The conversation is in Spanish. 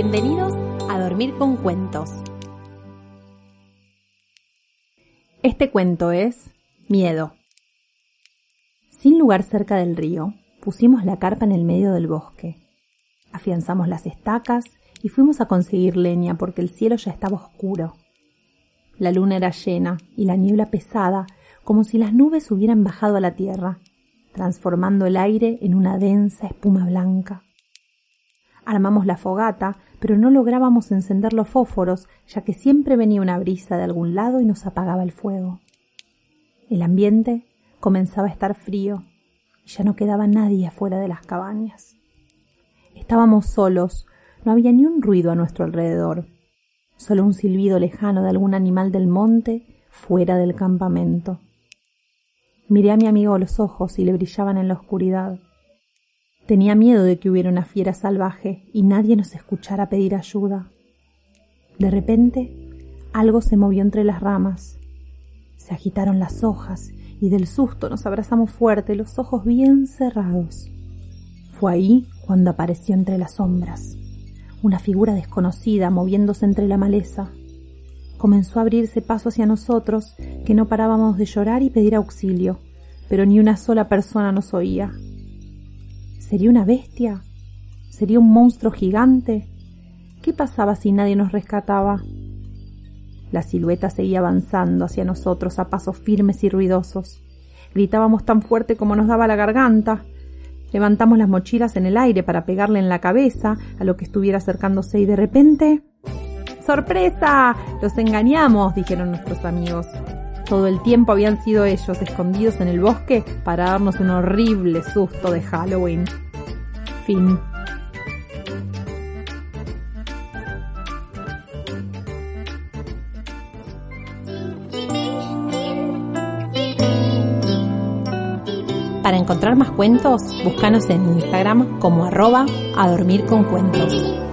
A dormir con cuentos. Este cuento es Miedo. Sin lugar cerca del río, pusimos la carpa en el medio del bosque. Afianzamos las estacas y fuimos a conseguir leña porque el cielo ya estaba oscuro. La luna era llena y la niebla pesada, como si las nubes hubieran bajado a la tierra, transformando el aire en una densa espuma blanca. Armamos la fogata, pero no lográbamos encender los fósforos, ya que siempre venía una brisa de algún lado y nos apagaba el fuego. El ambiente comenzaba a estar frío y ya no quedaba nadie afuera de las cabañas. Estábamos solos, no había ni un ruido a nuestro alrededor, solo un silbido lejano de algún animal del monte fuera del campamento. Miré a mi amigo los ojos y le brillaban en la oscuridad. Tenía miedo de que hubiera una fiera salvaje y nadie nos escuchara pedir ayuda. De repente, algo se movió entre las ramas. Se agitaron las hojas y del susto nos abrazamos fuerte, los ojos bien cerrados. Fue ahí cuando apareció entre las sombras una figura desconocida moviéndose entre la maleza. Comenzó a abrirse paso hacia nosotros, que no parábamos de llorar y pedir auxilio, pero ni una sola persona nos oía. ¿Sería una bestia? ¿Sería un monstruo gigante? ¿Qué pasaba si nadie nos rescataba? La silueta seguía avanzando hacia nosotros a pasos firmes y ruidosos. Gritábamos tan fuerte como nos daba la garganta. Levantamos las mochilas en el aire para pegarle en la cabeza a lo que estuviera acercándose y de repente... ¡Sorpresa! Los engañamos, dijeron nuestros amigos. Todo el tiempo habían sido ellos escondidos en el bosque para darnos un horrible susto de Halloween. Fin. Para encontrar más cuentos, búscanos en Instagram como arroba a dormir con cuentos.